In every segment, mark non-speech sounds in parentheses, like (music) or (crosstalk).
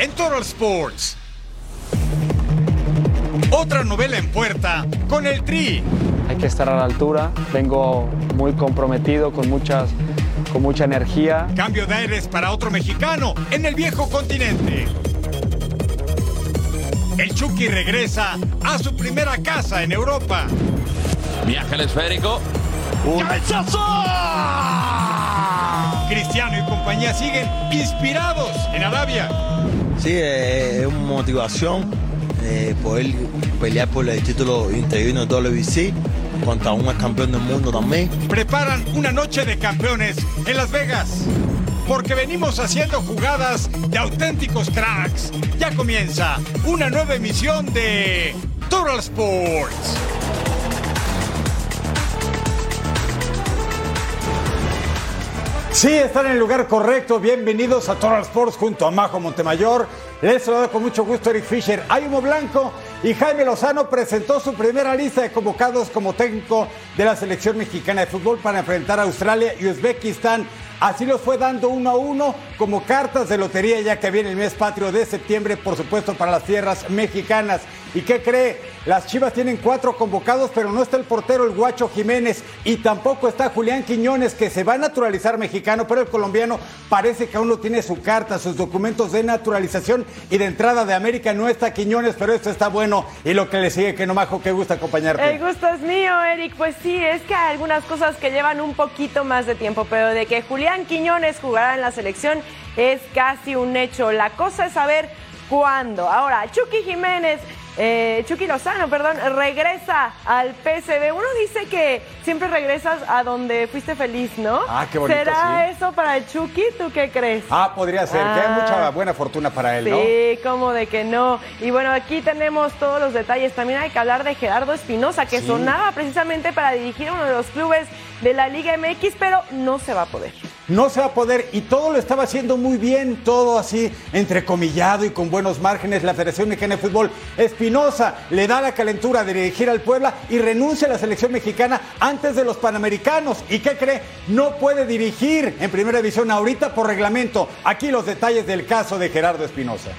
En Total Sports. Otra novela en puerta con el Tri. Hay que estar a la altura. Vengo muy comprometido, con, muchas, con mucha energía. Cambio de aires para otro mexicano en el viejo continente. El Chucky regresa a su primera casa en Europa. Viaja el esférico. ¡Un cabezazo! Cristiano y compañía siguen inspirados en Arabia. Sí, es una motivación eh, poder pelear por el título interino de WBC contra un campeón del mundo también. Preparan una noche de campeones en Las Vegas. Porque venimos haciendo jugadas de auténticos cracks. Ya comienza una nueva emisión de Total Sports. Sí, están en el lugar correcto. Bienvenidos a Total Sports junto a Majo Montemayor. Les saludo con mucho gusto Eric Fisher, hay humo blanco y Jaime Lozano presentó su primera lista de convocados como técnico de la selección mexicana de fútbol para enfrentar a Australia y Uzbekistán. Así los fue dando uno a uno como cartas de lotería ya que viene el mes patrio de septiembre, por supuesto, para las tierras mexicanas. ¿Y qué cree? Las Chivas tienen cuatro convocados, pero no está el portero, el Guacho Jiménez, y tampoco está Julián Quiñones, que se va a naturalizar mexicano, pero el colombiano parece que aún no tiene su carta, sus documentos de naturalización y de entrada de América. No está Quiñones, pero esto está bueno. Y lo que le sigue, que no majo, que gusta acompañarte. El gusto es mío, Eric. Pues sí, es que hay algunas cosas que llevan un poquito más de tiempo, pero de que Julián Quiñones jugará en la selección es casi un hecho. La cosa es saber cuándo. Ahora, Chucky Jiménez eh, Chucky Lozano, perdón, regresa al PSV. Uno dice que siempre regresas a donde fuiste feliz, ¿no? Ah, qué bonito, ¿Será eso para el Chucky? ¿Tú qué crees? Ah, podría ser, que hay Ah. mucha buena fortuna para él, ¿no? Sí, como de que no. Y bueno, aquí tenemos todos los detalles. También hay que hablar de Gerardo Espinosa, que Sí. sonaba precisamente para dirigir uno de los clubes de la Liga MX, pero no se va a poder. No se va a poder y todo lo estaba haciendo muy bien, todo así entrecomillado y con buenos márgenes. La Federación Mexicana de Fútbol, Espinosa, le da la calentura de dirigir al Puebla y renuncia a la selección mexicana antes de los Panamericanos. ¿Y qué cree? No puede dirigir en primera división ahorita por reglamento. Aquí los detalles del caso de Gerardo Espinosa.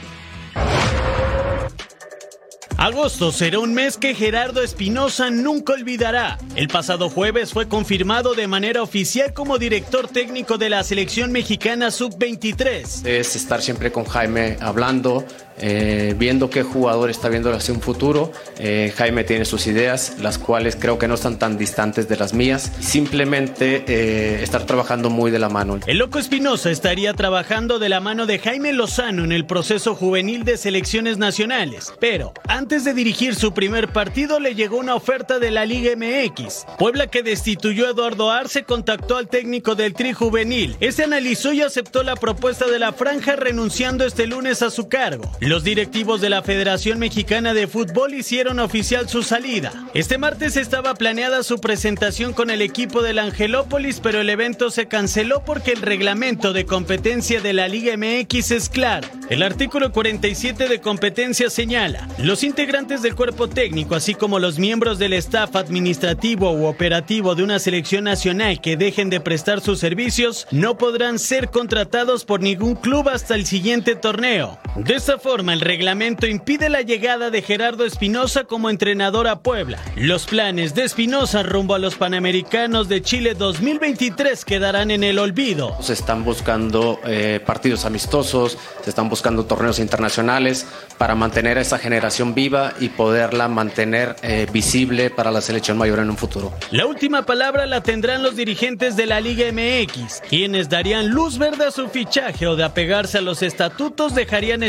Agosto será un mes que Gerardo Espinosa nunca olvidará. El pasado jueves fue confirmado de manera oficial como director técnico de la selección mexicana sub-23. Es estar siempre con Jaime hablando, eh, viendo qué jugador está viendo hacia un futuro. Eh, Jaime tiene sus ideas, las cuales creo que no están tan distantes de las mías. Simplemente eh, estar trabajando muy de la mano. El loco Espinosa estaría trabajando de la mano de Jaime Lozano en el proceso juvenil de selecciones nacionales, pero antes de dirigir su primer partido le llegó una oferta de la Liga MX. Puebla que destituyó a Eduardo Arce contactó al técnico del Tri Juvenil. Este analizó y aceptó la propuesta de la franja renunciando este lunes a su cargo. Los directivos de la Federación Mexicana de Fútbol hicieron oficial su salida. Este martes estaba planeada su presentación con el equipo del Angelópolis, pero el evento se canceló porque el reglamento de competencia de la Liga MX es claro. El artículo 47 de competencia señala, los integrantes del cuerpo técnico, así como los miembros del staff administrativo u operativo de una selección nacional que dejen de prestar sus servicios, no podrán ser contratados por ningún club hasta el siguiente torneo. De esta forma, el reglamento impide la llegada de Gerardo Espinosa como entrenador a Puebla. Los planes de Espinosa rumbo a los Panamericanos de Chile 2023 quedarán en el olvido. Se están buscando eh, partidos amistosos, se están buscando torneos internacionales para mantener a esa generación viva y poderla mantener eh, visible para la selección mayor en un futuro. La última palabra la tendrán los dirigentes de la Liga MX, quienes darían luz verde a su fichaje o de apegarse a los estatutos dejarían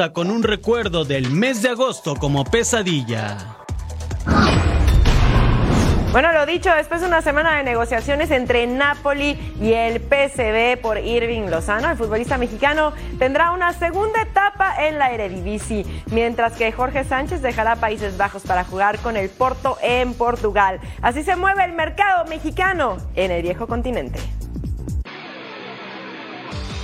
a Con un recuerdo del mes de agosto como pesadilla. Bueno, lo dicho, después de una semana de negociaciones entre Napoli y el PSV por Irving Lozano, el futbolista mexicano tendrá una segunda etapa en la Eredivisie, mientras que Jorge Sánchez dejará Países Bajos para jugar con el Porto en Portugal. Así se mueve el mercado mexicano en el viejo continente.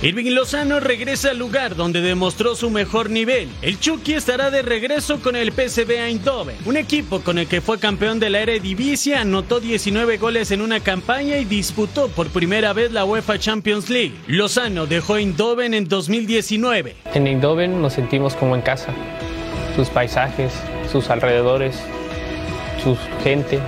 Irving Lozano regresa al lugar donde demostró su mejor nivel. El Chucky estará de regreso con el PSV Eindhoven, un equipo con el que fue campeón de la Eredivisie, anotó 19 goles en una campaña y disputó por primera vez la UEFA Champions League. Lozano dejó Eindhoven en 2019. En Eindhoven nos sentimos como en casa. Sus paisajes, sus alrededores, su gente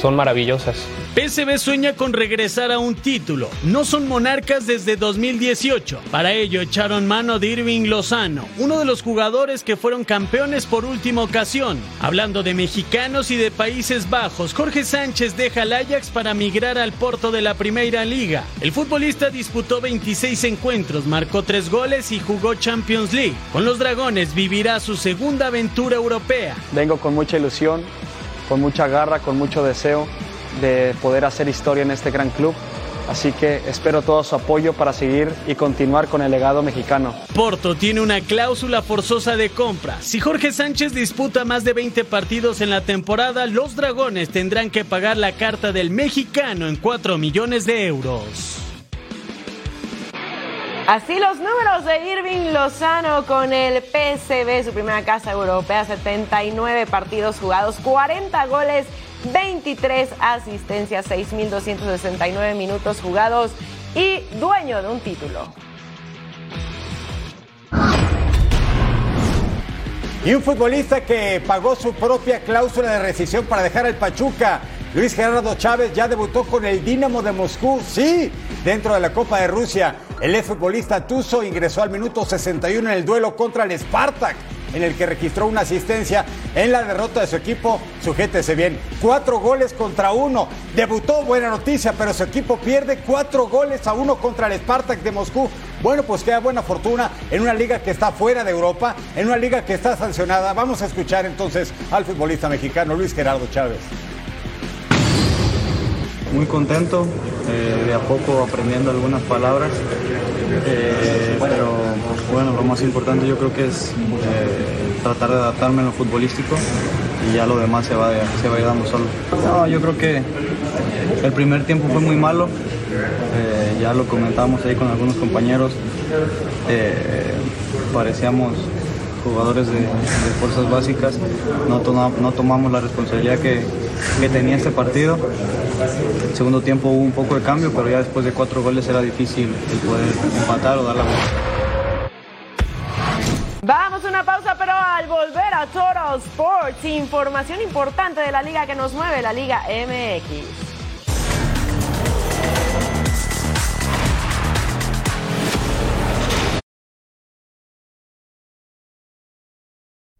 son maravillosas. PSV sueña con regresar a un título. No son monarcas desde 2018. Para ello echaron mano de Irving Lozano, uno de los jugadores que fueron campeones por última ocasión. Hablando de mexicanos y de Países Bajos, Jorge Sánchez deja el Ajax para migrar al Porto de la Primera Liga. El futbolista disputó 26 encuentros, marcó 3 goles y jugó Champions League. Con los Dragones vivirá su segunda aventura europea. Vengo con mucha ilusión, con mucha garra, con mucho deseo de poder hacer historia en este gran club. Así que espero todo su apoyo para seguir y continuar con el legado mexicano. Porto tiene una cláusula forzosa de compra. Si Jorge Sánchez disputa más de 20 partidos en la temporada, los Dragones tendrán que pagar la carta del mexicano en 4 millones de euros. Así los números de Irving Lozano con el PSV, su primera casa europea, 79 partidos jugados, 40 goles 23 asistencias, 6.269 minutos jugados y dueño de un título. Y un futbolista que pagó su propia cláusula de rescisión para dejar el Pachuca. Luis Gerardo Chávez ya debutó con el Dinamo de Moscú, sí, dentro de la Copa de Rusia. El exfutbolista Tuzo ingresó al minuto 61 en el duelo contra el Spartak en el que registró una asistencia en la derrota de su equipo. Sujétese bien, cuatro goles contra uno. Debutó, buena noticia, pero su equipo pierde cuatro goles a uno contra el Spartak de Moscú. Bueno, pues queda buena fortuna en una liga que está fuera de Europa, en una liga que está sancionada. Vamos a escuchar entonces al futbolista mexicano Luis Gerardo Chávez. Muy contento, eh, de a poco aprendiendo algunas palabras, eh, pero bueno, lo más importante yo creo que es eh, tratar de adaptarme en lo futbolístico y ya lo demás se va, se va a solo. No, yo creo que el primer tiempo fue muy malo, eh, ya lo comentamos ahí con algunos compañeros, eh, parecíamos jugadores de, de fuerzas básicas, no, no tomamos la responsabilidad que, que tenía este partido. El segundo tiempo hubo un poco de cambio, pero ya después de cuatro goles era difícil el poder empatar o dar la vuelta. Vamos a una pausa, pero al volver a Total Sports, información importante de la liga que nos mueve, la Liga MX.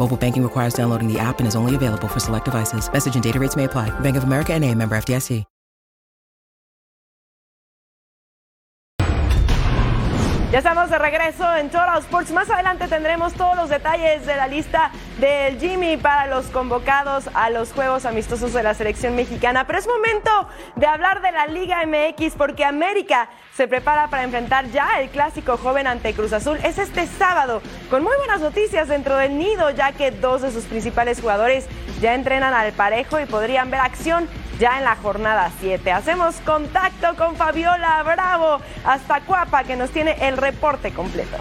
Mobile banking requires downloading the app and is only available for select devices. Message and data rates may apply. Bank of America and a member FDIC. Ya estamos de regreso en Total Sports. Más adelante tendremos todos los detalles de la lista del Jimmy para los convocados a los Juegos Amistosos de la Selección Mexicana. Pero es momento de hablar de la Liga MX porque América se prepara para enfrentar ya el clásico joven ante Cruz Azul. Es este sábado con muy buenas noticias dentro del nido ya que dos de sus principales jugadores ya entrenan al parejo y podrían ver acción ya en la jornada 7. Hacemos contacto con Fabiola Bravo hasta Cuapa que nos tiene el reporte completo.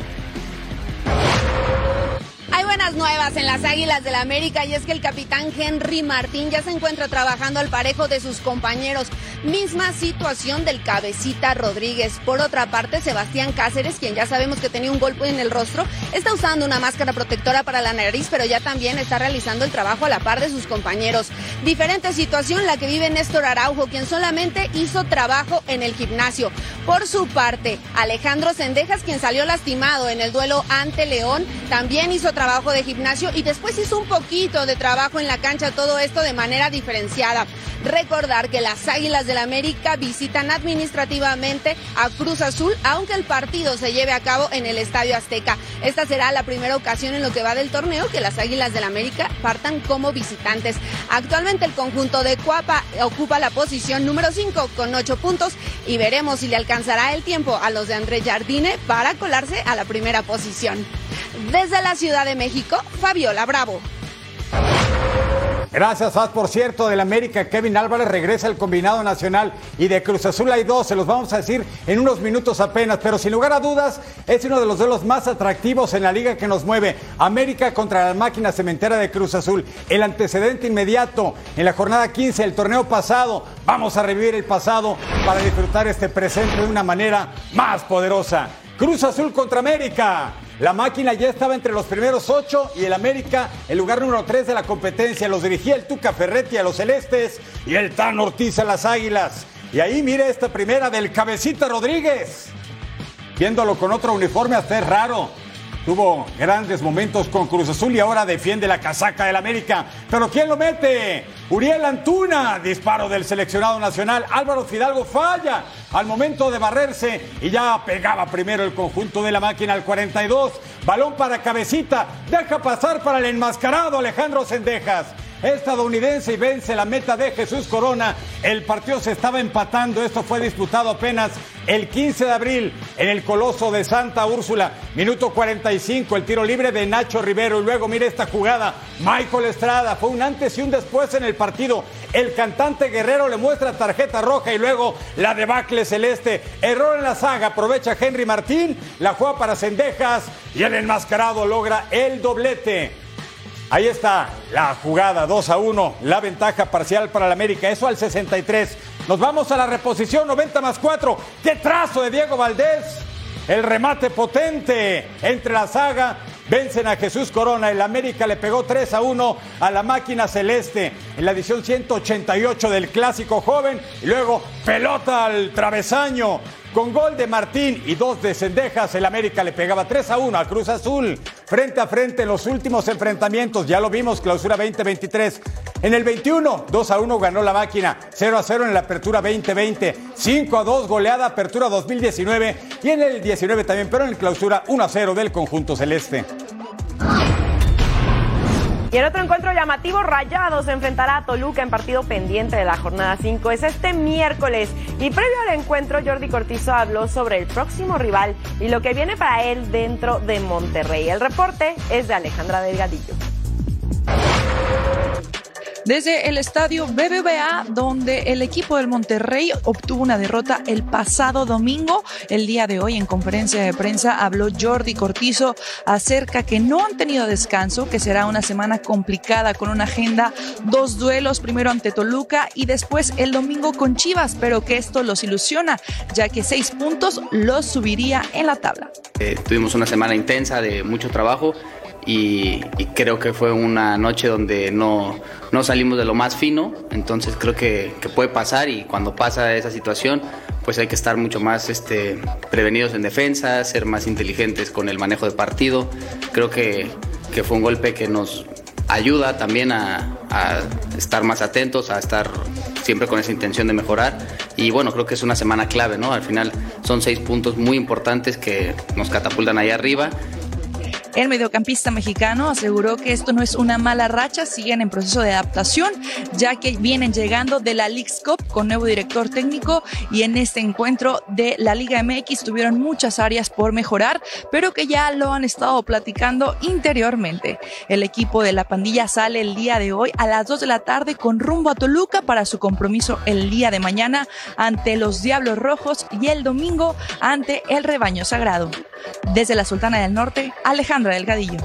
Hay buenas nuevas en las Águilas del la América y es que el capitán Henry Martín ya se encuentra trabajando al parejo de sus compañeros. Misma situación del cabecita Rodríguez. Por otra parte, Sebastián Cáceres, quien ya sabemos que tenía un golpe en el rostro, está usando una máscara protectora para la nariz, pero ya también está realizando el trabajo a la par de sus compañeros. Diferente situación la que vive Néstor Araujo, quien solamente hizo trabajo en el gimnasio. Por su parte, Alejandro Sendejas, quien salió lastimado en el duelo ante León, también hizo trabajo de gimnasio y después hizo un poquito de trabajo en la cancha, todo esto de manera diferenciada. Recordar que las Águilas del América visitan administrativamente a Cruz Azul, aunque el partido se lleve a cabo en el Estadio Azteca. Esta será la primera ocasión en lo que va del torneo que las Águilas del América partan como visitantes. Actualmente el conjunto de Cuapa ocupa la posición número 5 con 8 puntos y veremos si le alcanzará el tiempo a los de André Jardine para colarse a la primera posición. Desde la Ciudad de México, Fabiola Bravo. Gracias, Faz. Por cierto, del América, Kevin Álvarez regresa al combinado nacional y de Cruz Azul hay dos, se los vamos a decir en unos minutos apenas, pero sin lugar a dudas es uno de los duelos más atractivos en la liga que nos mueve. América contra la máquina cementera de Cruz Azul. El antecedente inmediato en la jornada 15 del torneo pasado. Vamos a revivir el pasado para disfrutar este presente de una manera más poderosa. Cruz Azul contra América. La máquina ya estaba entre los primeros ocho y el América, el lugar número tres de la competencia. Los dirigía el Tuca Ferretti a los celestes y el Tan Ortiz a las águilas. Y ahí mire esta primera del Cabecita Rodríguez. Viéndolo con otro uniforme hasta es raro. Tuvo grandes momentos con Cruz Azul y ahora defiende la casaca del América. Pero ¿quién lo mete? Uriel Antuna, disparo del seleccionado nacional. Álvaro Fidalgo falla al momento de barrerse y ya pegaba primero el conjunto de la máquina al 42. Balón para cabecita, deja pasar para el enmascarado Alejandro Sendejas estadounidense y vence la meta de Jesús Corona. El partido se estaba empatando. Esto fue disputado apenas el 15 de abril en el Coloso de Santa Úrsula. Minuto 45, el tiro libre de Nacho Rivero. Y luego mire esta jugada. Michael Estrada fue un antes y un después en el partido. El cantante Guerrero le muestra tarjeta roja y luego la debacle celeste. Error en la saga. Aprovecha Henry Martín. La juega para Cendejas y el enmascarado logra el doblete. Ahí está la jugada 2 a 1, la ventaja parcial para el América, eso al 63. Nos vamos a la reposición 90 más 4. ¡Qué trazo de Diego Valdés! El remate potente entre la saga. Vencen a Jesús Corona. El América le pegó 3 a 1 a la máquina celeste en la edición 188 del clásico joven. Y luego pelota al travesaño. Con gol de Martín y dos de Cendejas, el América le pegaba 3 a 1 a Cruz Azul. Frente a frente en los últimos enfrentamientos, ya lo vimos, clausura 2023. En el 21, 2 a 1 ganó la máquina, 0 a 0 en la apertura 2020, 5 a 2 goleada apertura 2019 y en el 19 también, pero en clausura 1 a 0 del conjunto celeste. Y el otro encuentro llamativo, Rayados se enfrentará a Toluca en partido pendiente de la jornada 5. Es este miércoles. Y previo al encuentro, Jordi Cortizo habló sobre el próximo rival y lo que viene para él dentro de Monterrey. El reporte es de Alejandra Delgadillo desde el estadio BBVA, donde el equipo del Monterrey obtuvo una derrota el pasado domingo. El día de hoy, en conferencia de prensa, habló Jordi Cortizo acerca que no han tenido descanso, que será una semana complicada con una agenda, dos duelos, primero ante Toluca y después el domingo con Chivas, pero que esto los ilusiona, ya que seis puntos los subiría en la tabla. Eh, tuvimos una semana intensa de mucho trabajo y, creo que fue una noche donde no, no, salimos de lo más fino, entonces creo que, que, puede pasar y cuando pasa esa situación pues hay que estar mucho más este, prevenidos en defensa, ser más inteligentes con el manejo de partido, creo que, que fue un golpe que nos ayuda también a, a, estar más atentos, a estar siempre con esa intención de mejorar. Y bueno, creo que es una semana clave, ¿no? Al final son seis puntos muy importantes que nos catapultan ahí arriba el mediocampista mexicano aseguró que esto no es una mala racha, siguen en proceso de adaptación, ya que vienen llegando de la League's Cup con nuevo director técnico y en este encuentro de la Liga MX tuvieron muchas áreas por mejorar, pero que ya lo han estado platicando interiormente. El equipo de la pandilla sale el día de hoy a las 2 de la tarde con rumbo a Toluca para su compromiso el día de mañana ante los Diablos Rojos y el domingo ante el Rebaño Sagrado. Desde la Sultana del Norte, Delgadillo.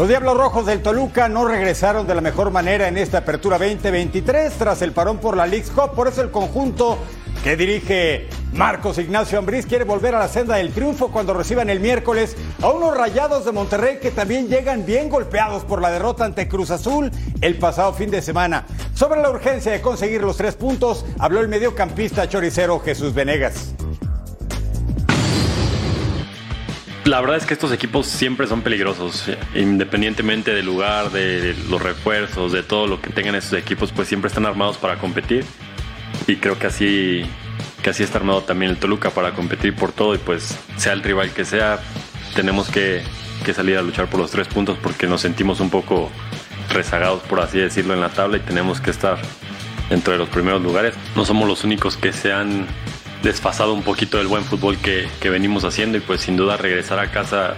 Los Diablos Rojos del Toluca no regresaron de la mejor manera en esta apertura 2023 tras el parón por la League Cup. Por eso el conjunto que dirige Marcos Ignacio Ambriz quiere volver a la senda del triunfo cuando reciban el miércoles a unos rayados de Monterrey que también llegan bien golpeados por la derrota ante Cruz Azul el pasado fin de semana. Sobre la urgencia de conseguir los tres puntos, habló el mediocampista choricero Jesús Venegas. La verdad es que estos equipos siempre son peligrosos, independientemente del lugar, de los refuerzos, de todo lo que tengan estos equipos, pues siempre están armados para competir. Y creo que así, que así está armado también el Toluca para competir por todo y pues sea el rival que sea, tenemos que, que salir a luchar por los tres puntos porque nos sentimos un poco rezagados, por así decirlo, en la tabla y tenemos que estar dentro de los primeros lugares. No somos los únicos que se han desfasado un poquito del buen fútbol que, que venimos haciendo y pues sin duda regresar a casa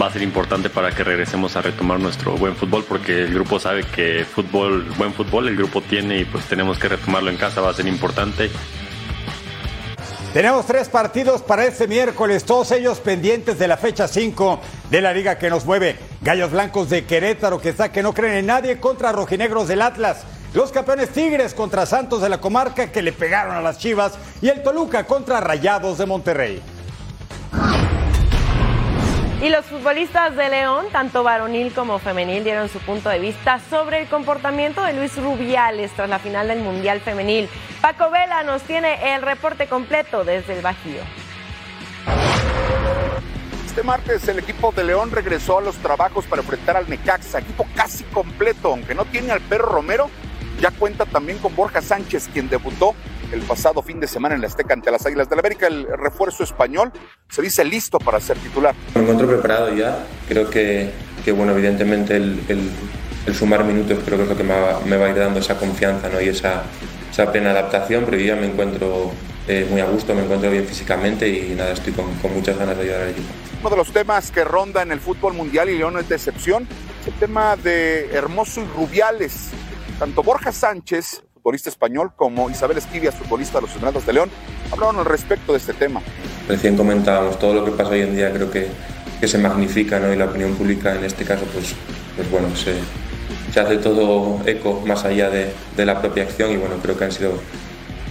va a ser importante para que regresemos a retomar nuestro buen fútbol porque el grupo sabe que fútbol, buen fútbol el grupo tiene y pues tenemos que retomarlo en casa, va a ser importante. Tenemos tres partidos para este miércoles, todos ellos pendientes de la fecha 5 de la liga que nos mueve. Gallos Blancos de Querétaro que está que no creen en nadie contra Rojinegros del Atlas. Los campeones Tigres contra Santos de la comarca que le pegaron a las Chivas y el Toluca contra Rayados de Monterrey. Y los futbolistas de León, tanto varonil como femenil, dieron su punto de vista sobre el comportamiento de Luis Rubiales tras la final del Mundial Femenil. Paco Vela nos tiene el reporte completo desde el Bajío. Este martes el equipo de León regresó a los trabajos para enfrentar al Necaxa, equipo casi completo, aunque no tiene al perro Romero, ya cuenta también con Borja Sánchez, quien debutó el pasado fin de semana en la Azteca ante las Águilas del la América. El refuerzo español se dice listo para ser titular. Me encuentro preparado ya. Creo que, que bueno, evidentemente el, el, sumar minutos creo que es lo que me va, me va a ir dando esa confianza ¿no? y esa, esa plena adaptación, pero yo ya me encuentro eh, muy a gusto, me encuentro bien físicamente y nada, estoy con, con muchas ganas de ayudar al equipo. Uno de los temas que ronda en el fútbol mundial y León es de excepción es el tema de Hermoso y Rubiales. Tanto Borja Sánchez, futbolista español, como Isabel Esquivias, futbolista de los Esmeraldas de León, hablaron al respecto de este tema. Recién comentábamos todo lo que pasa hoy en día, creo que, que se magnifica, ¿no? Y la opinión pública en este caso, pues, pues bueno, se, se hace todo eco más allá de, de, la propia acción y bueno, creo que han sido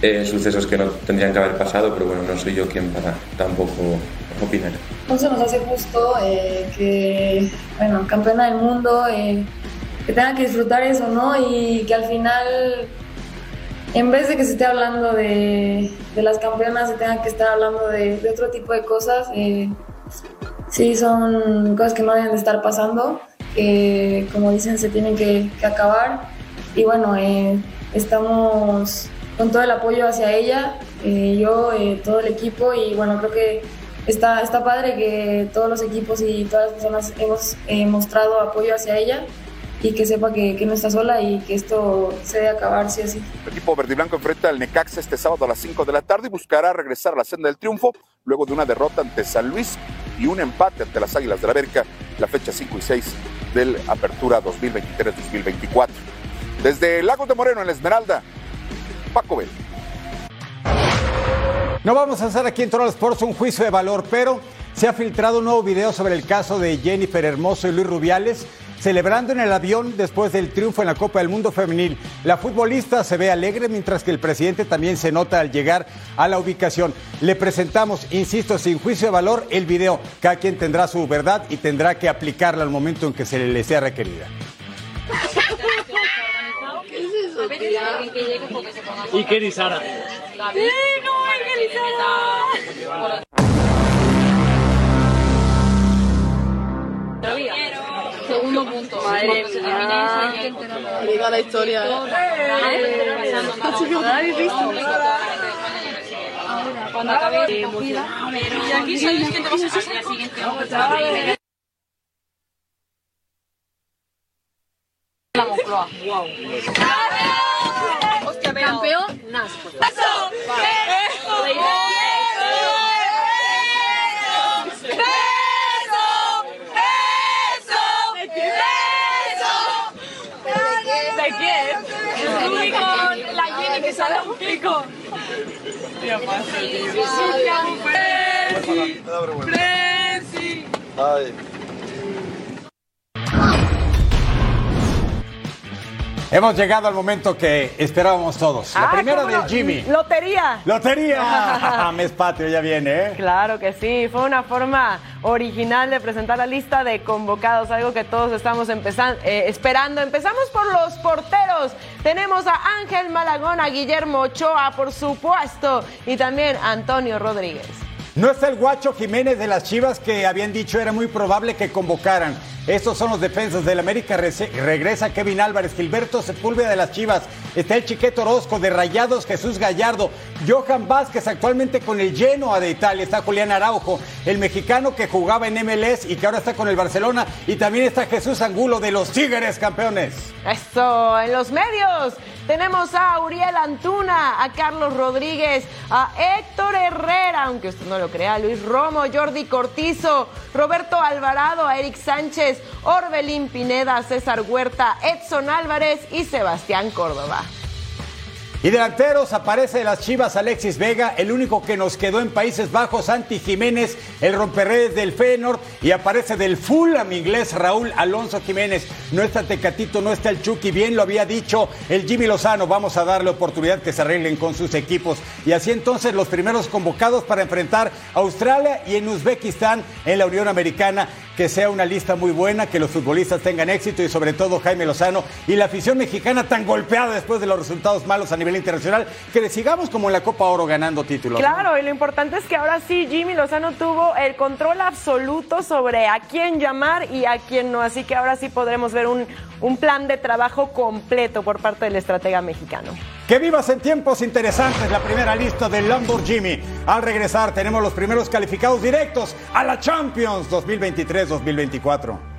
eh, sucesos que no tendrían que haber pasado, pero bueno, no soy yo quien para tampoco opinar. No se nos hace justo eh, que, bueno, campeona del mundo, eh, que tengan que disfrutar eso, ¿no? Y que al final, en vez de que se esté hablando de, las campeonas, se tenga que estar hablando de, otro tipo de cosas. Eh, sí, son cosas que no deben de estar pasando, que como dicen, se tienen que, que acabar. Y bueno, eh, estamos con todo el apoyo hacia ella, eh, yo, eh, todo el equipo, y bueno, creo que está, está padre que todos los equipos y todas las personas hemos mostrado apoyo hacia ella y que sepa que, que, no está sola y que esto se debe acabar sí o sí. El equipo verde y blanco enfrenta al Necaxa este sábado a las 5 de la tarde y buscará regresar a la senda del triunfo luego de una derrota ante San Luis y un empate ante las Águilas de la América la fecha 5 y 6 del Apertura 2023-2024. Desde Lagos de Moreno en la Esmeralda, Paco Bell. No vamos a hacer aquí en Total Sports un juicio de valor, pero se ha filtrado un nuevo video sobre el caso de Jennifer Hermoso y Luis Rubiales celebrando en el avión después del triunfo en la Copa del Mundo Femenil. La futbolista se ve alegre mientras que el presidente también se nota al llegar a la ubicación. Le presentamos, insisto, sin juicio de valor, el video. Cada quien tendrá su verdad y tendrá que aplicarla al momento en que se le sea requerida. ¿Qué es eso, ¿Y qué dice Sara? Segundo punto. Madre mía. Diga la historia. (laughs) ¿Habéis visto? Cuando acabe de Y aquí sabes que te vas a hacer la siguiente. La Moncloa. Wow. Campeón, Nasco. ¡Eso! que sale un pico. Tío, pasa, tío. Presi. Ay. Hemos llegado al momento que esperábamos todos. La Ah, primera ¿cómo del no? Jimmy. Lotería. ¡Lotería! (laughs) Mes patrio ya viene, ¿eh? Claro que sí, fue una forma original de presentar la lista de convocados, algo que todos estamos empezando, eh, esperando. Empezamos por los porteros. Tenemos a Ángel Malagón, a Guillermo Ochoa, por supuesto, y también a Antonio Rodríguez. No está el guacho Jiménez de las Chivas que habían dicho era muy probable que convocaran. Estos son los defensas del América. Regresa Kevin Álvarez, Gilberto Sepúlveda de las Chivas. Está el Chiqueto Orozco de Rayados, Jesús Gallardo. Johan Vázquez actualmente con el Genoa de Italia. Está Julián Araujo, el mexicano que jugaba en MLS y que ahora está con el Barcelona. Y también está Jesús Angulo de los Tigres, campeones. Esto, en los medios tenemos a Uriel Antuna, a Carlos Rodríguez, a Héctor Herrera, aunque usted no lo crea, Luis Romo, Jordi Cortizo, Roberto Alvarado, a Eric Sánchez, Orbelín Pineda, César Huerta, Edson Álvarez y Sebastián Córdoba. Y delanteros aparece de las Chivas Alexis Vega, el único que nos quedó en Países Bajos, Santi Jiménez, el romperredes del Feyenoord y aparece del Fulham inglés Raúl Alonso Jiménez. No está Tecatito, no está el Chucky, bien lo había dicho el Jimmy Lozano, vamos a darle oportunidad que se arreglen con sus equipos. Y así entonces los primeros convocados para enfrentar a Australia y en Uzbekistán en la Unión Americana. Que sea una lista muy buena, que los futbolistas tengan éxito y sobre todo Jaime Lozano y la afición mexicana tan golpeada después de los resultados malos a nivel internacional, que le sigamos como en la Copa Oro ganando títulos. ¿no? Claro, y lo importante es que ahora sí Jimmy Lozano tuvo el control absoluto sobre a quién llamar y a quién no, así que ahora sí podremos ver un, un plan de trabajo completo por parte del estratega mexicano. Que vivas en tiempos interesantes la primera lista del Lamborghini. Al regresar tenemos los primeros calificados directos a la Champions 2023-2024.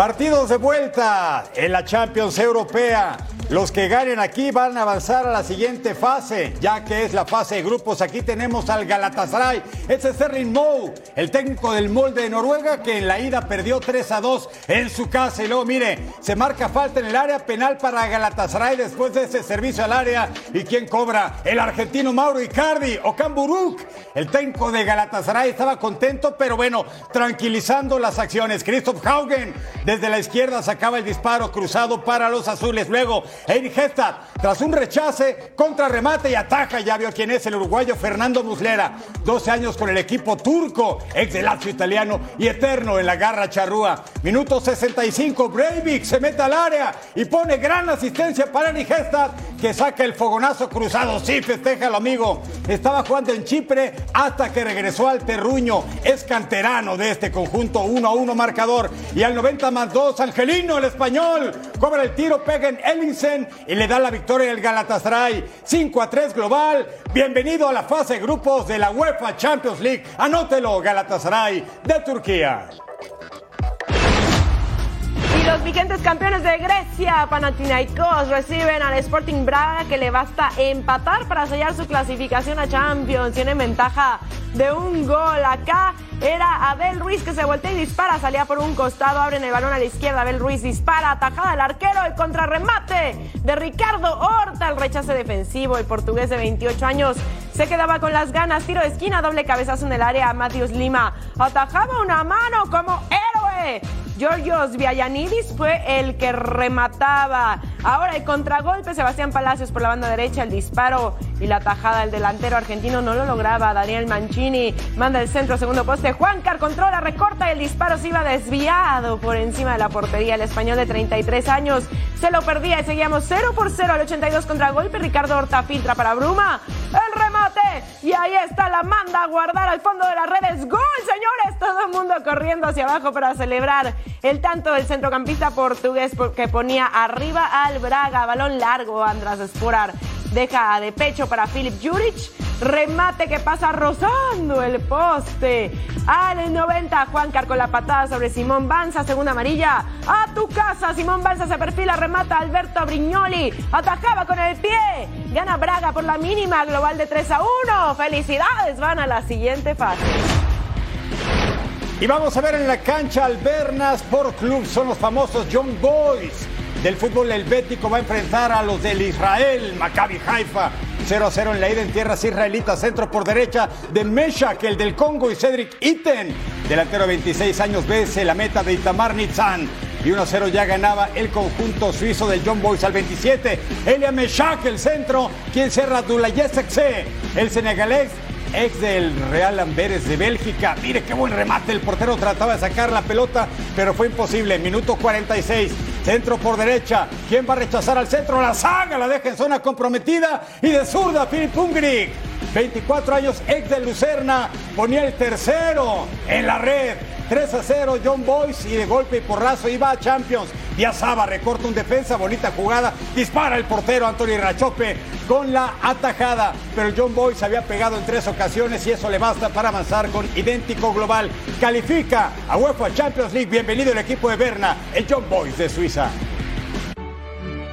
Partidos de vuelta en la Champions Europea. Los que ganen aquí van a avanzar a la siguiente fase, ya que es la fase de grupos. Aquí tenemos al Galatasaray. Ese es Erling Moe, el técnico del molde de Noruega, que en la ida perdió 3 a 2 en su casa. Y luego, mire, se marca falta en el área penal para Galatasaray después de ese servicio al área. ¿Y quién cobra? El argentino Mauro Icardi o Camburuk. El técnico de Galatasaray estaba contento, pero bueno, tranquilizando las acciones. Christoph Haugen desde la izquierda sacaba el disparo cruzado para los azules. Luego, Eric tras un rechace, contra remate y ataja. Ya vio quién es el uruguayo Fernando Muslera. 12 años con el equipo turco, ex del Lazio italiano y eterno en la garra charrúa. Minuto 65, Breivik se mete al área y pone gran asistencia para Eric Hestad, que saca el fogonazo cruzado. Sí, festeja el amigo. Estaba jugando en Chipre hasta que regresó al terruño. Es canterano de este conjunto, 1 a 1 marcador. Y al 90 más 2, Angelino, el español, cobra el tiro, pega en Ellingsen y le da la victoria al Galatasaray. 5 a 3 global. Bienvenido a la fase grupos de la UEFA Champions League. Anótelo, Galatasaray de Turquía. Los vigentes campeones de Grecia, Panathinaikos, reciben al Sporting Braga que le basta empatar para sellar su clasificación a Champions. Tienen ventaja de un gol. Acá era Abel Ruiz que se voltea y dispara, salía por un costado, abren el balón a la izquierda, Abel Ruiz dispara, atajada al arquero, el contrarremate de Ricardo Horta, el rechace defensivo, el portugués de 28 años se quedaba con las ganas, tiro de esquina, doble cabezazo en el área, Matius Lima atajaba una mano como héroe. Georgios Viayanidis fue el que remataba. Ahora el contragolpe, Sebastián Palacios por la banda derecha, el disparo y la tajada del delantero argentino no lo lograba. Daniel Mancini manda el centro, segundo poste. Juancar controla, recorta y el disparo se iba desviado por encima de la portería. El español de 33 años se lo perdía y seguíamos 0 por 0 al 82 contragolpe. Ricardo Horta filtra para Bruma. El y ahí está la manda a guardar al fondo de las redes. ¡Gol, señores! Todo el mundo corriendo hacia abajo para celebrar el tanto del centrocampista portugués que ponía arriba al Braga. Balón largo, András Esporar deja de pecho para Filip Juric. Remate que pasa rozando el poste. Al 90, Juancar con la patada sobre Simón Banza, segunda amarilla. A tu casa, Simón Banza se perfila, remata Alberto Brignoli. Atajaba con el pie. Gana Braga por la mínima, global de 3 a 1. Felicidades, van a la siguiente fase. Y vamos a ver en la cancha al Berna Sport Club, son los famosos Young Boys del fútbol helvético. Va a enfrentar a los del Israel, Maccabi Haifa. 0 a 0 en la ida en tierras israelitas, centro por derecha de Meshach, el del Congo, y Cedric Iten, delantero de 26 años, vence la meta de Itamar Nitzan. Y 1 a 0 ya ganaba el conjunto suizo del John Boys al 27. Elia Meshach, el centro, quien cerra Dulayesek, el senegalés ex del Real Amberes de Bélgica. Mire qué buen remate. El portero trataba de sacar la pelota, pero fue imposible. Minuto 46. Centro por derecha. ¿Quién va a rechazar al centro? La saga la deja en zona comprometida. Y de zurda, Philip Ungrig. 24 años, ex de Lucerna. Ponía el tercero en la red. 3 a 0, John Boyce y de golpe y porrazo iba a Champions. Saba recorta un defensa, bonita jugada, dispara el portero Antonio Rachope con la atajada. Pero John Boyce había pegado en tres ocasiones y eso le basta para avanzar con idéntico global. Califica a UEFA Champions League. Bienvenido el equipo de Berna, el John Boyce de Suiza.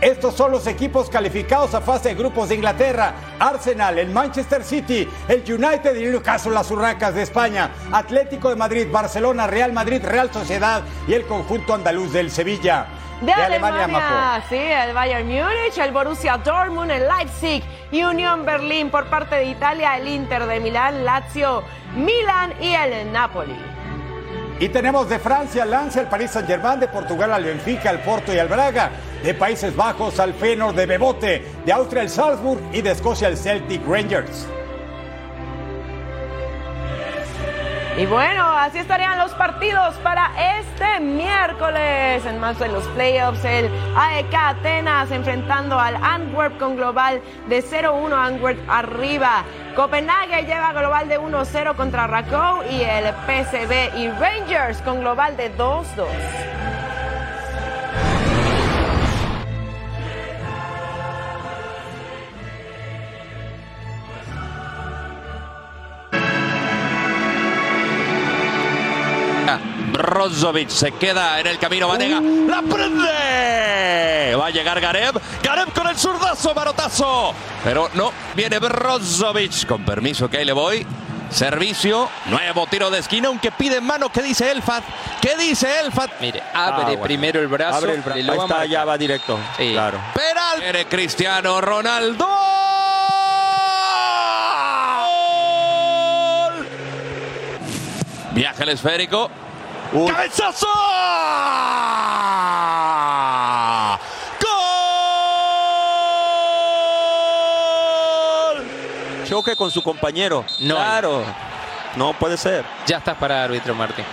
Estos son los equipos calificados a fase de grupos de Inglaterra. Arsenal, el Manchester City, el United y Newcastle, las Urracas de España, Atlético de Madrid, Barcelona, Real Madrid, Real Sociedad y el conjunto andaluz del Sevilla. De, Alemania, sí, el Bayern Múnich, el Borussia Dortmund, el Leipzig Unión Berlín por parte de Italia, el Inter de Milán, Lazio, Milan y el Napoli. Y tenemos de Francia al Lance, el Paris Saint-Germain, de Portugal al Benfica, al Porto y al Braga, de Países Bajos al Feyenoord de Bebote, de Austria al Salzburg y de Escocia al Celtic Rangers. Y bueno, así estarían los partidos para este miércoles. En más de los playoffs, el AEK Atenas enfrentando al Antwerp con global de 0-1 Antwerp arriba. Copenhague lleva global de 1-0 contra Rakow y el PCB y Rangers con global de 2-2. Brozovic se queda en el camino, Vanega, la prende. Va a llegar Gareb, Gareb con el zurdazo, marotazo. Pero no, viene Brozovic, con permiso que ahí le voy. Servicio, nuevo tiro de esquina, aunque pide mano. ¿Qué dice Elfat? ¿Qué dice Elfat? Mire, abre Ah, primero el brazo. Abre el brazo. y lo Ahí está, ya va directo. Claro. Penal. Viene Cristiano Ronaldo. ¡Gol! Viaja el esférico. ¡Cabezazo! Choque con su compañero. Claro. No puede ser. Ya estás para árbitro, Martín.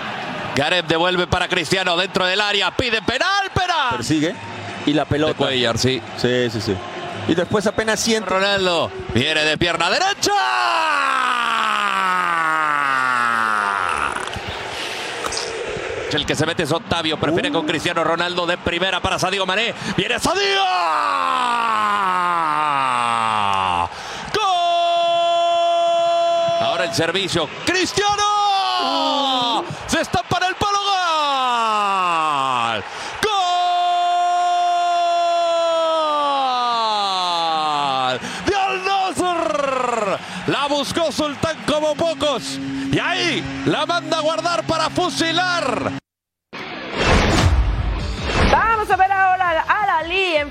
Gareb devuelve para Cristiano dentro del área. Pide penal, penal. Persigue. Y la pelota. De Cuellar, sí. Sí, sí, sí. Y después apenas siente. Ronaldo viene de pierna derecha. El que se mete es Octavio, prefiere con Cristiano Ronaldo de primera para Sadio Mané. Viene Sadio. ¡Gol! Ahora el servicio. ¡Cristiano! Se está para el palo gol. ¡Gol! ¡De Al Nassr! La buscó Sultán como pocos. Y ahí la manda a guardar para fusilar.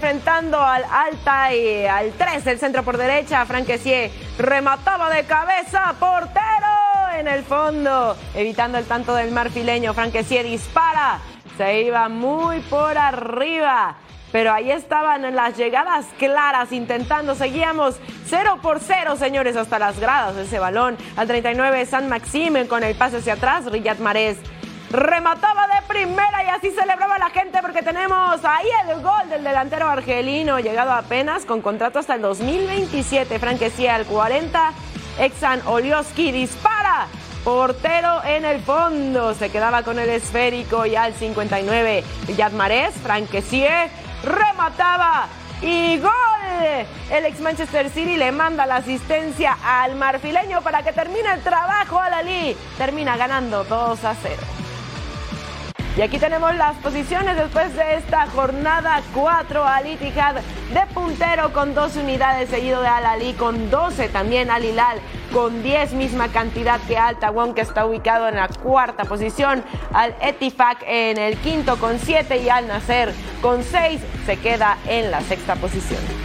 Enfrentando al Alta y al 3 del centro por derecha. Franquecier remataba de cabeza, portero en el fondo, evitando el tanto del marfileño. Franquecier dispara, se iba muy por arriba. Pero ahí estaban las llegadas claras, intentando. Seguíamos 0 por 0, señores, hasta las gradas de ese balón. Al 39, San Maxime con el pase hacia atrás. Riyad Marés remataba de primera y así celebraba la gente porque tenemos ahí el gol del delantero argelino, llegado apenas con contrato hasta el 2027. Franquecía al 40, Exan Olioski dispara. Portero en el fondo, se quedaba con el esférico y al 59, Riyad Marés, Franquecier, remataba y gol. El ex Manchester City le manda la asistencia al marfileño para que termine el trabajo al Ali. Termina ganando 2 a 0. Y aquí tenemos las posiciones después de esta jornada 4. Al Ittihad de puntero con 12 unidades, seguido de Al Ali con 12. También Al Hilal con 10, misma cantidad que Alta Wong, que está ubicado en la cuarta posición. Al Etifak en el quinto con 7 y Al Nacer con 6 se queda en la sexta posición.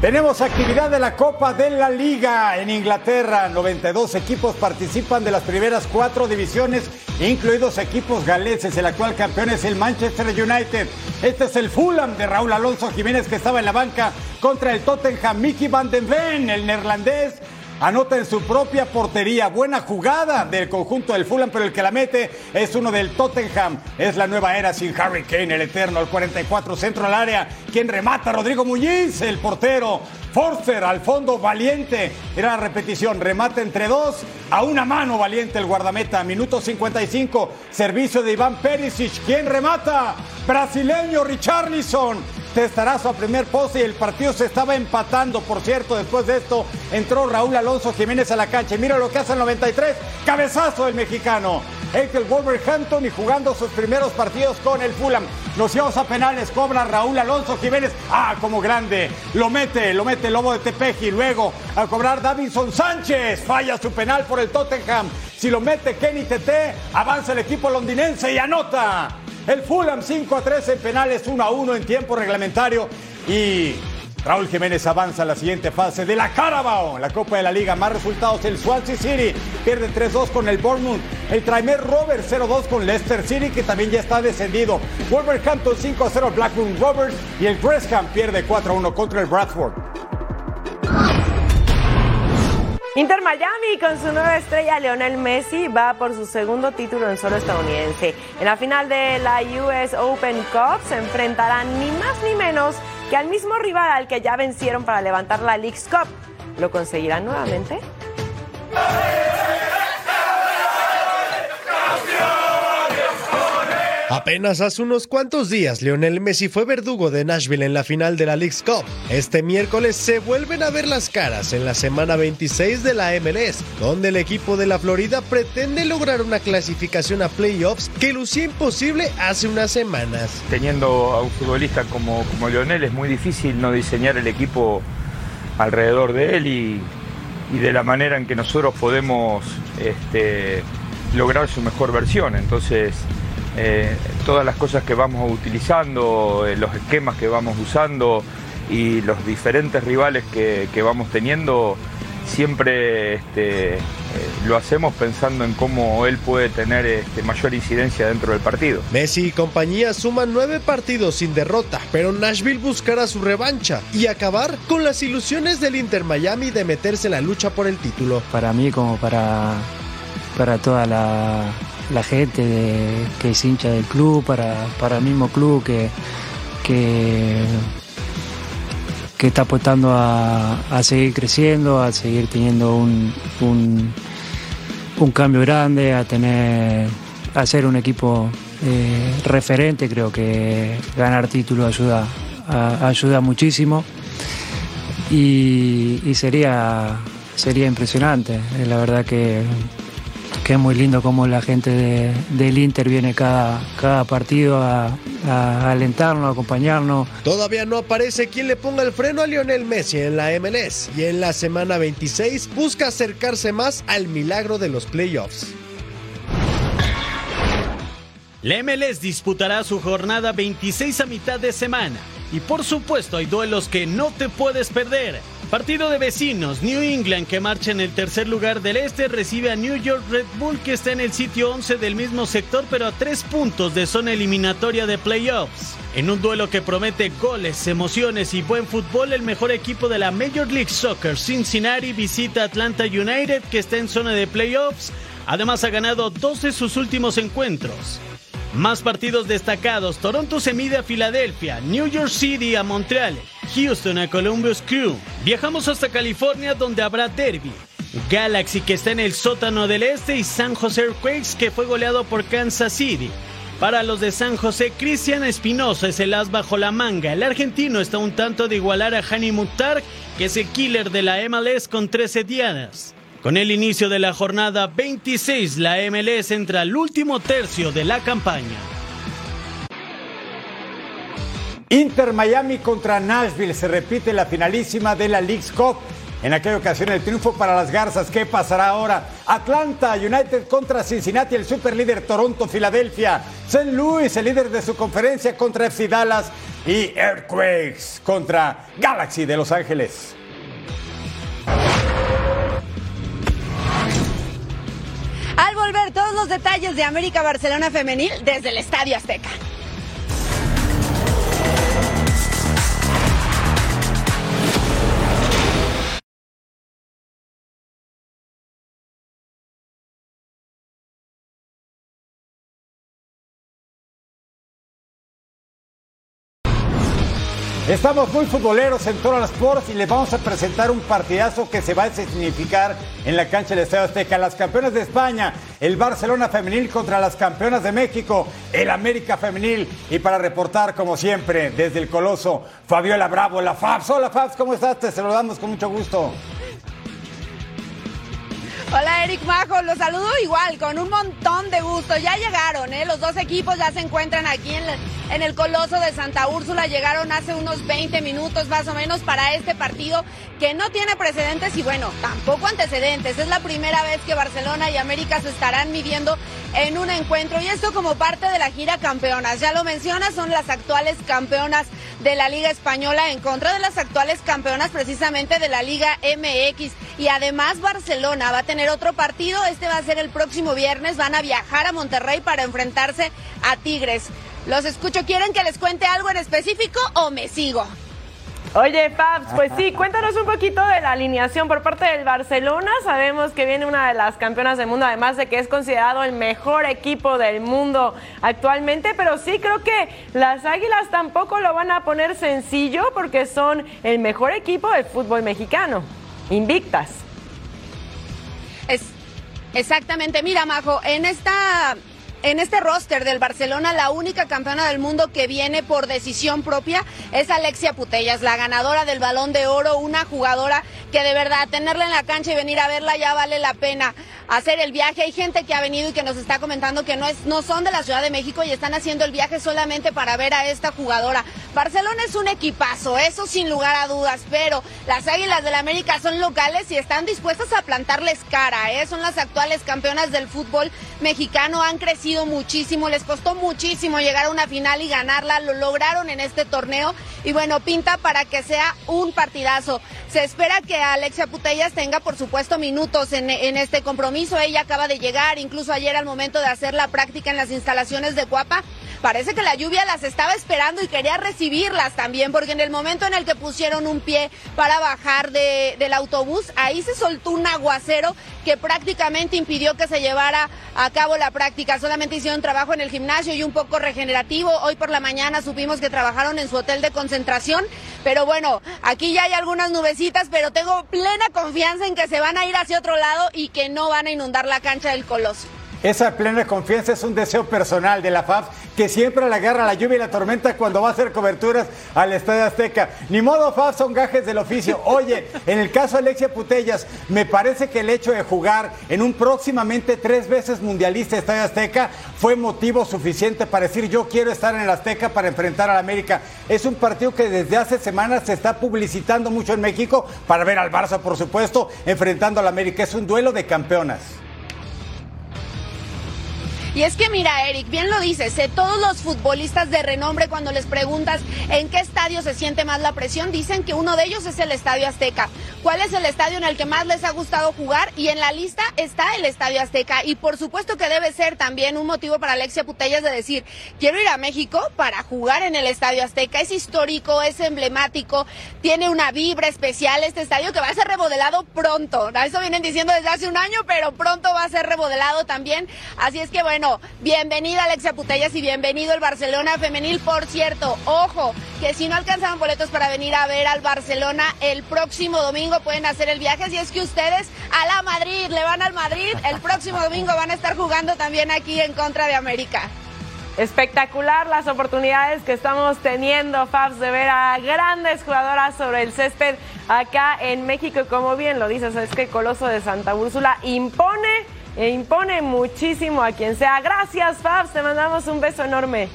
Tenemos actividad de la Copa de la Liga en Inglaterra. 92 equipos participan de las primeras cuatro divisiones, incluidos equipos galeses. El actual campeón es el Manchester United. Este es el Fulham de Raúl Alonso Jiménez que estaba en la banca contra el Tottenham. Mickey van den Ven, el neerlandés, anota en su propia portería. Buena jugada del conjunto del Fulham, pero el que la mete es uno del Tottenham. Es la nueva era sin Harry Kane, el eterno, el 44 centro al área. Quien remata, Rodrigo Muñiz, el portero. Forster al fondo, valiente. Era la repetición, remate entre dos, a una mano valiente el guardameta. Minuto 55, servicio de Iván Perisic. ¿Quién remata? Brasileño Richarlison. Testarazo a primer poste y el partido se estaba empatando. Por cierto, después de esto entró Raúl Alonso Jiménez a la cancha. Y mira lo que hace el 93. Cabezazo del mexicano. El Wolverhampton y jugando sus primeros partidos con el Fulham. Nos llevamos a penales, cobra Raúl Alonso Jiménez. Ah, como grande. Lo mete, lo mete el Lobo de Tepeji. Luego a cobrar Davinson Sánchez. Falla su penal por el Tottenham. Si lo mete Kenny Tete, avanza el equipo londinense y anota. El Fulham 5 a 3 en penales, 1 a 1 en tiempo reglamentario. Y Raúl Jiménez avanza a la siguiente fase de la Carabao, la Copa de la Liga. Más resultados: el Swansea City pierde 3-2 con el Bournemouth. El Traimer Rovers 0-2 con Leicester City, que también ya está descendido. Wolverhampton 5-0 Blackburn Rovers. Y el Gresham pierde 4-1 contra el Bradford. Inter Miami con su nueva estrella Lionel Messi va por su segundo título en solo estadounidense. En la final de la US Open Cup se enfrentarán ni más ni menos que al mismo rival al que ya vencieron para levantar la League's Cup. ¿Lo conseguirán nuevamente? Apenas hace unos cuantos días, Lionel Messi fue verdugo de Nashville en la final de la League's Cup. Este miércoles se vuelven a ver las caras en la semana 26 de la MLS, donde el equipo de la Florida pretende lograr una clasificación a playoffs que lucía imposible hace unas semanas. Teniendo a un futbolista como, como Lionel es muy difícil no diseñar el equipo alrededor de él y, y de la manera en que nosotros podemos este, lograr su mejor versión. Entonces, eh, todas las cosas que vamos utilizando, eh, los esquemas que vamos usando y los diferentes rivales que, que vamos teniendo, siempre este, eh, lo hacemos pensando en cómo él puede tener este, mayor incidencia dentro del partido. Messi y compañía suman nueve partidos sin derrota, pero Nashville buscará su revancha y acabar con las ilusiones del Inter Miami de meterse en la lucha por el título. Para mí como para, para toda la, la gente de- que es hincha del club, para, para el mismo club que, que, está apostando a, a seguir creciendo, a seguir teniendo un, un, un cambio grande, a tener a ser un equipo eh, referente. Creo que ganar título ayuda, ayuda muchísimo y, y sería, sería impresionante. La verdad que, que es muy lindo cómo la gente de- del Inter viene cada, cada partido a, a alentarnos, a acompañarnos. Todavía no aparece quien le ponga el freno a Lionel Messi en la MLS y en la semana 26 busca acercarse más al milagro de los playoffs. La MLS disputará su jornada 26 a mitad de semana. Y por supuesto hay duelos que no te puedes perder. Partido de vecinos, New England que marcha en el tercer lugar del este recibe a New York Red Bull que está en el sitio 11 del mismo sector pero a tres puntos de zona eliminatoria de playoffs. En un duelo que promete goles, emociones y buen fútbol, el mejor equipo de la Major League Soccer, Cincinnati, visita Atlanta United que está en zona de playoffs. Además ha ganado dos de sus últimos encuentros. Más partidos destacados. Toronto se mide a Filadelfia, New York City a Montreal, Houston a Columbus Crew. Viajamos hasta California donde habrá derby. Galaxy que está en el sótano del este y San Jose Earthquakes que fue goleado por Kansas City. Para los de San José, Cristian Espinosa es el as bajo la manga. El argentino está un tanto de igualar a Hani Mutar, que es el killer de la MLS con 13 dianas. Con el inicio de la jornada 26, la MLS entra al último tercio de la campaña. Inter Miami contra Nashville se repite la finalísima de la League's Cup. En aquella ocasión el triunfo para las Garzas. ¿Qué pasará ahora? Atlanta United contra Cincinnati, el superlíder Toronto, Filadelfia. St. Louis, el líder de su conferencia contra FC Dallas. Y Earthquakes contra Galaxy de Los Ángeles. Al volver, todos los detalles de América Barcelona Femenil desde el Estadio Azteca. Estamos muy futboleros en Total Sports y les vamos a presentar un partidazo que se va a significar en la cancha del Estadio Azteca. Las campeonas de España, el Barcelona femenil contra las campeonas de México, el América femenil. Y para reportar, como siempre, desde el Coloso, Fabiola Bravo, la Fabs. Hola Fabs, ¿cómo estás? Te saludamos con mucho gusto. Hola Eric Majo, los saludo igual, con un montón de gusto. Ya llegaron, ¿eh? los dos equipos ya se encuentran aquí en, en, el Coloso de Santa Úrsula. Llegaron hace unos 20 minutos más o menos para este partido que no tiene precedentes y bueno, tampoco antecedentes. Es la primera vez que Barcelona y América se estarán midiendo en un encuentro y esto como parte de la gira campeonas. Ya lo mencionas, son las actuales campeonas de la Liga Española en contra de las actuales campeonas precisamente de la Liga MX. Y además Barcelona va a tener otro partido, este va a ser el próximo viernes, van a viajar a Monterrey para enfrentarse a Tigres. Los escucho, ¿quieren que les cuente algo en específico o me sigo? Oye, Fabs, pues sí, cuéntanos un poquito de la alineación por parte del Barcelona. Sabemos que viene una de las campeonas del mundo, además de que es considerado el mejor equipo del mundo actualmente, pero sí creo que las Águilas tampoco lo van a poner sencillo porque son el mejor equipo del fútbol mexicano, invictas. Es exactamente, mira, Majo, en esta en este roster del Barcelona, la única campeona del mundo que viene por decisión propia es Alexia Putellas, la ganadora del balón de oro, una jugadora que de verdad tenerla en la cancha y venir a verla ya vale la pena hacer el viaje. Hay gente que ha venido y que nos está comentando que no, es, no son de la Ciudad de México y están haciendo el viaje solamente para ver a esta jugadora. Barcelona es un equipazo, eso sin lugar a dudas, pero las Águilas del la América son locales y están dispuestas a plantarles cara. ¿eh? Son las actuales campeonas del fútbol mexicano, han crecido muchísimo, les costó muchísimo llegar a una final y ganarla, lo lograron en este torneo y bueno, pinta para que sea un partidazo. Se espera que Alexia Putellas tenga, por supuesto, minutos en, este compromiso ella acaba de llegar, incluso ayer al momento de hacer la práctica en las instalaciones de Guapa. Parece que la lluvia las estaba esperando y quería recibirlas también, porque en el momento en el que pusieron un pie para bajar de, del autobús, ahí se soltó un aguacero que prácticamente impidió que se llevara a cabo la práctica. Solamente hicieron trabajo en el gimnasio y un poco regenerativo. Hoy por la mañana supimos que trabajaron en su hotel de concentración, pero bueno, aquí ya hay algunas pero tengo plena confianza en que se van a ir hacia otro lado y que no van a inundar la cancha del Coloso. Esa plena confianza es un deseo personal de la FAF que siempre le agarra la lluvia y la tormenta cuando va a hacer coberturas al Estadio Azteca. Ni modo, FAF, son gajes del oficio. Oye, en el caso de Alexia Putellas, me parece que el hecho de jugar en un próximamente tres veces mundialista Estadio Azteca fue motivo suficiente para decir yo quiero estar en el Azteca para enfrentar al América. Es un partido que desde hace semanas se está publicitando mucho en México para ver al Barça, por supuesto, enfrentando al América. Es un duelo de campeonas. Y es que mira, Eric, bien lo dices, ¿eh? todos los futbolistas de renombre cuando les preguntas en qué estadio se siente más la presión, dicen que uno de ellos es el Estadio Azteca. ¿Cuál es el estadio en el que más les ha gustado jugar? Y en la lista está el Estadio Azteca. Y por supuesto que debe ser también un motivo para Alexia Putellas de decir, quiero ir a México para jugar en el Estadio Azteca. Es histórico, es emblemático, tiene una vibra especial este estadio que va a ser remodelado pronto. Eso vienen diciendo desde hace un año, pero pronto va a ser remodelado también. Así es que bueno, bienvenida Alexia Putellas y bienvenido el Barcelona femenil. Por cierto, ojo, que si no alcanzaron boletos para venir a ver al Barcelona el próximo domingo pueden hacer el viaje. Si es que ustedes a la Madrid, le van al Madrid, el próximo domingo van a estar jugando también aquí en contra de América. Espectacular las oportunidades que estamos teniendo, Fabs, de ver a grandes jugadoras sobre el césped acá en México. Y como bien lo dices, es que el Coloso de Santa Úrsula impone e impone muchísimo a quien sea. Gracias, Fabs, te mandamos un beso enorme.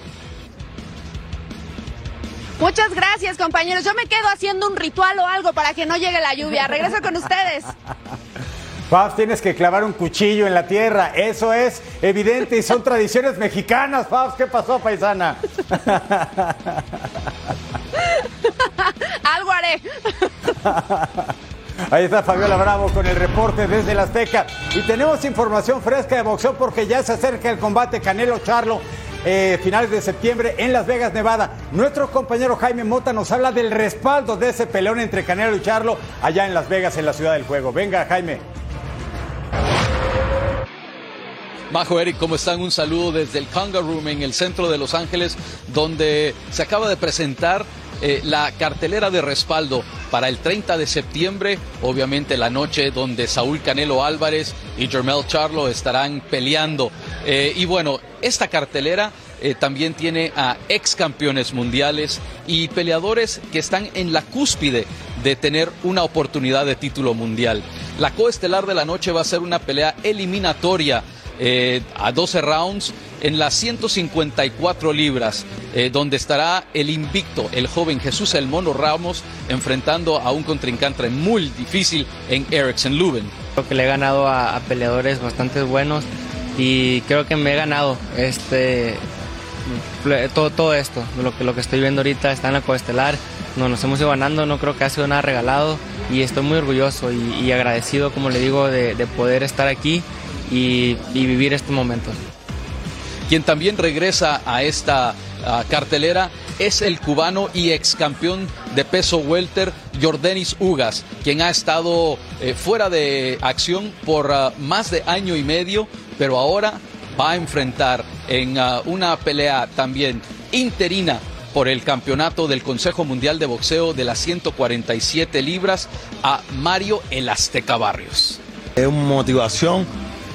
Muchas gracias, compañeros. Yo me quedo haciendo un ritual o algo para que no llegue la lluvia. Regreso con ustedes. (laughs) Fabs, tienes que clavar un cuchillo en la tierra. Eso es evidente y son (laughs) tradiciones mexicanas. Fabs, ¿qué pasó, paisana? (laughs) Algo haré. Ahí está Fabiola Bravo con el reporte desde la Azteca. Y tenemos información fresca de boxeo porque ya se acerca el combate Canelo Charlo. Eh, finales de septiembre en Las Vegas, Nevada. Nuestro compañero Jaime Mota nos habla del respaldo de ese peleón entre Canelo y Charlo allá en Las Vegas, en la ciudad del juego. Venga, Jaime. Majo Eric, ¿cómo están? Un saludo desde el Conga Room en el centro de Los Ángeles, donde se acaba de presentar eh, la cartelera de respaldo para el 30 de septiembre, obviamente la noche donde Saúl Canelo Álvarez y Jermel Charlo estarán peleando. Eh, y bueno, esta cartelera eh, también tiene a ex campeones mundiales y peleadores que están en la cúspide de tener una oportunidad de título mundial. La coestelar de la noche va a ser una pelea eliminatoria eh, a 12 rounds en las 154 libras, eh, donde estará el invicto, el joven Jesús El Mono Ramos, enfrentando a un contrincante muy difícil en Erickson Lubin. Creo que le he ganado a, peleadores bastante buenos y creo que me he ganado este todo, todo esto, lo que, lo que estoy viendo ahorita está en la coestelar, no, nos hemos ido ganando, no creo que ha sido nada regalado y estoy muy orgulloso y, agradecido, como le digo, de, de poder estar aquí y, vivir este momento. Quien también regresa a esta cartelera es el cubano y ex campeón de peso welter Jordanis Ugas, quien ha estado eh, fuera de acción por ah, más de año y medio, pero ahora va a enfrentar en ah, una pelea también interina por el campeonato del Consejo Mundial de Boxeo de las 147 libras a Mario El Azteca Barrios. Es una motivación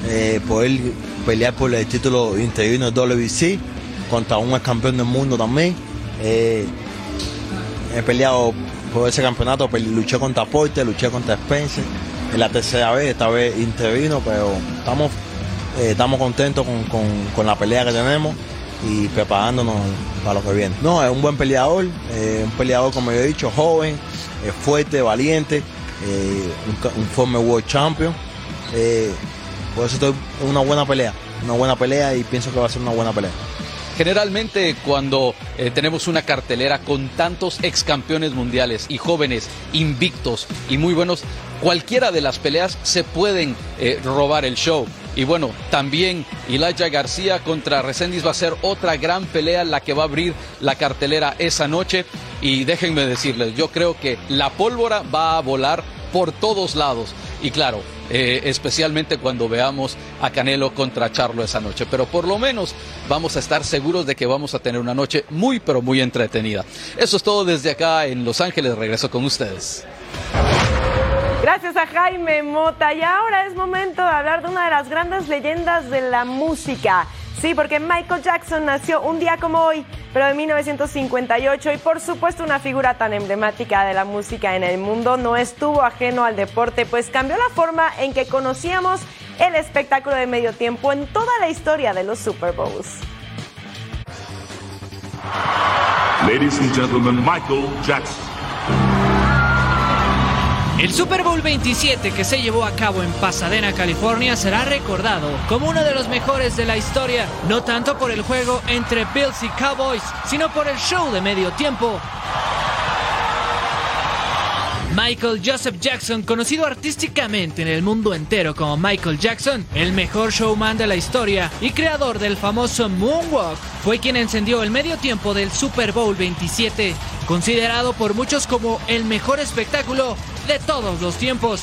eh, poder pelear por el título interino de WBC contra un campeón del mundo también. Eh, he peleado por ese campeonato, luché contra Porter, luché contra Spencer. Es la tercera vez, esta vez intervino, pero estamos, eh, estamos contentos con, la pelea que tenemos y preparándonos para lo que viene. No, es un buen peleador, un peleador como yo he dicho, joven, fuerte, valiente, un, un world champion. Por eso estoy una buena pelea, una buena pelea y pienso que va a ser una buena pelea. Generalmente cuando eh, tenemos una cartelera con tantos ex campeones mundiales y jóvenes invictos y muy buenos, cualquiera de las peleas se pueden eh, robar el show. Y bueno, también Elijah García contra Resendiz va a ser otra gran pelea la que va a abrir la cartelera esa noche. Y déjenme decirles, yo creo que la pólvora va a volar por todos lados. Y claro, eh, especialmente cuando veamos a Canelo contra Charlo esa noche. Pero por lo menos vamos a estar seguros de que vamos a tener una noche muy, pero muy entretenida. Eso es todo desde acá en Los Ángeles. Regreso con ustedes. Gracias a Jaime Mota. Y ahora es momento de hablar de una de las grandes leyendas de la música. Sí, porque Michael Jackson nació un día como hoy, pero en 1958 y por supuesto una figura tan emblemática de la música en el mundo no estuvo ajeno al deporte, pues cambió la forma en que conocíamos el espectáculo de medio tiempo en toda la historia de los Super Bowls. Ladies and gentlemen, Michael Jackson. El Super Bowl 27 que se llevó a cabo en Pasadena, California, será recordado como uno de los mejores de la historia, no tanto por el juego entre Bills y Cowboys, sino por el show de medio tiempo. Michael Joseph Jackson, conocido artísticamente en el mundo entero como Michael Jackson, el mejor showman de la historia y creador del famoso Moonwalk, fue quien encendió el medio tiempo del Super Bowl 27, considerado por muchos como el mejor espectáculo de todos los tiempos.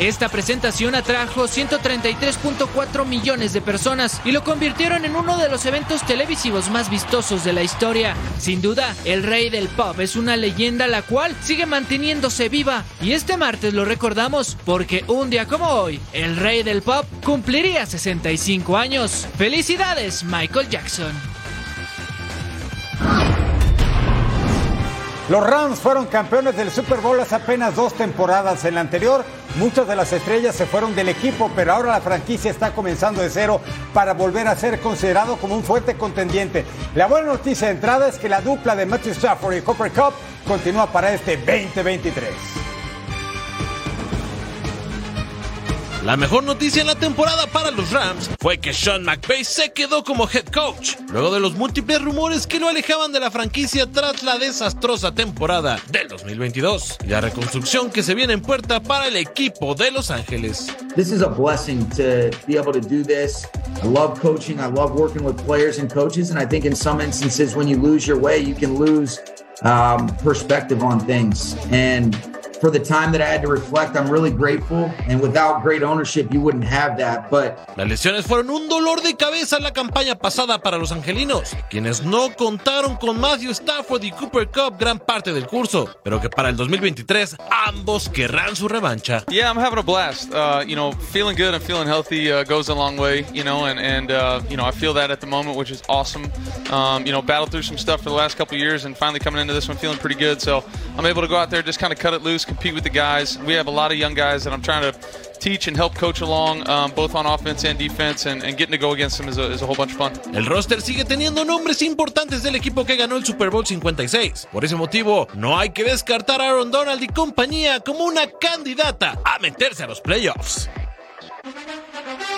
Esta presentación atrajo 133.4 millones de personas y lo convirtieron en uno de los eventos televisivos más vistosos de la historia. Sin duda, el rey del pop es una leyenda la cual sigue manteniéndose viva y este martes lo recordamos porque un día como hoy, el rey del pop cumpliría 65 años. Felicidades, Michael Jackson. Los Rams fueron campeones del Super Bowl hace apenas dos temporadas. En la anterior muchas de las estrellas se fueron del equipo, pero ahora la franquicia está comenzando de cero para volver a ser considerado como un fuerte contendiente. La buena noticia de entrada es que la dupla de Matthew Stafford y Cooper Cup continúa para este 2023. La mejor noticia en la temporada para los Rams fue que Sean McVay se quedó como head coach, luego de los múltiples rumores que lo alejaban de la franquicia tras la desastrosa temporada del 2022 y la reconstrucción que se viene en puerta para el equipo de Los Ángeles. This is a blessing to be able to do this. I love coaching, I love working with players and coaches, and I think in some instances when you lose your way, you can lose um, perspective on things. And for the time that I had to reflect, I'm really grateful. And without great ownership, you wouldn't have that. But Las lesiones fueron un dolor de cabeza en la campaña pasada para los angelinos, quienes no contaron con Matthew Stafford y Cooper Cup gran parte del curso, pero que para el 2023 ambos querrán su revancha. Yeah, I'm having a blast. Uh, you know, feeling good and feeling healthy uh, goes a long way. You know, and and uh, you know, I feel that at the moment, which is awesome. Um, you know, battled through some stuff for the last couple of years, and finally coming into this one feeling pretty good. So I'm able to go out there, just kind of cut it loose, compete with the guys. We have a lot of young guys that I'm trying to teach and help coach along, um, both on offense and defense, and, and getting to go against them is a, is a whole bunch of fun. El roster sigue teniendo nombres importantes del equipo que ganó el Super Bowl 56. Por ese motivo, no hay que descartar a Aaron Donald y compañía como una candidata a meterse a los playoffs.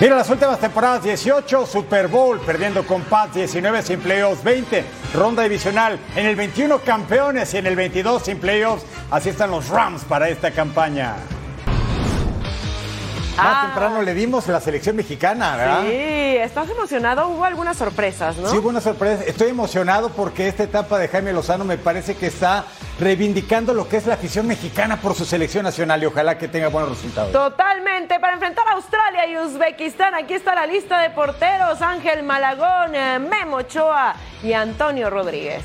Mira las últimas temporadas 18, Super Bowl, perdiendo con Pats 19 sin playoffs, 20, ronda divisional, en el 21 campeones y en el 22 sin playoffs. Así están los Rams para esta campaña. Más temprano le dimos la selección mexicana, ¿verdad? Sí, estás emocionado. Hubo algunas sorpresas, ¿no? Sí, buena sorpresa. Estoy emocionado porque esta etapa de Jaime Lozano me parece que está reivindicando lo que es la afición mexicana por su selección nacional y ojalá que tenga buenos resultados. Totalmente. Para enfrentar a Australia y Uzbekistán, aquí está la lista de porteros. Ángel Malagón, eh, Memo Ochoa y Antonio Rodríguez.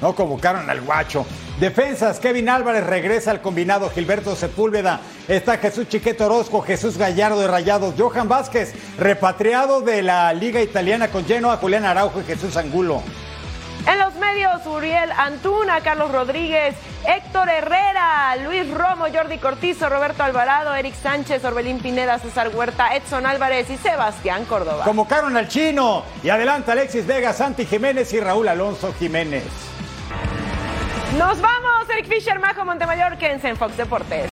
No convocaron al guacho. Defensas, Kevin Álvarez regresa al combinado, Gilberto Sepúlveda, está Jesús Chiquete Orozco, Jesús Gallardo de Rayados, Johan Vázquez, repatriado de la Liga Italiana con lleno a Julián Araujo y Jesús Angulo. En los medios, Uriel Antuna, Carlos Rodríguez, Héctor Herrera, Luis Romo, Jordi Cortizo, Roberto Alvarado, Eric Sánchez, Orbelín Pineda, César Huerta, Edson Álvarez y Sebastián Córdoba. Convocaron al chino y adelanta Alexis Vega, Santi Jiménez y Raúl Alonso Jiménez. Nos vamos, Eric Fisher, Majo Montemayor, quédense en Fox Deportes.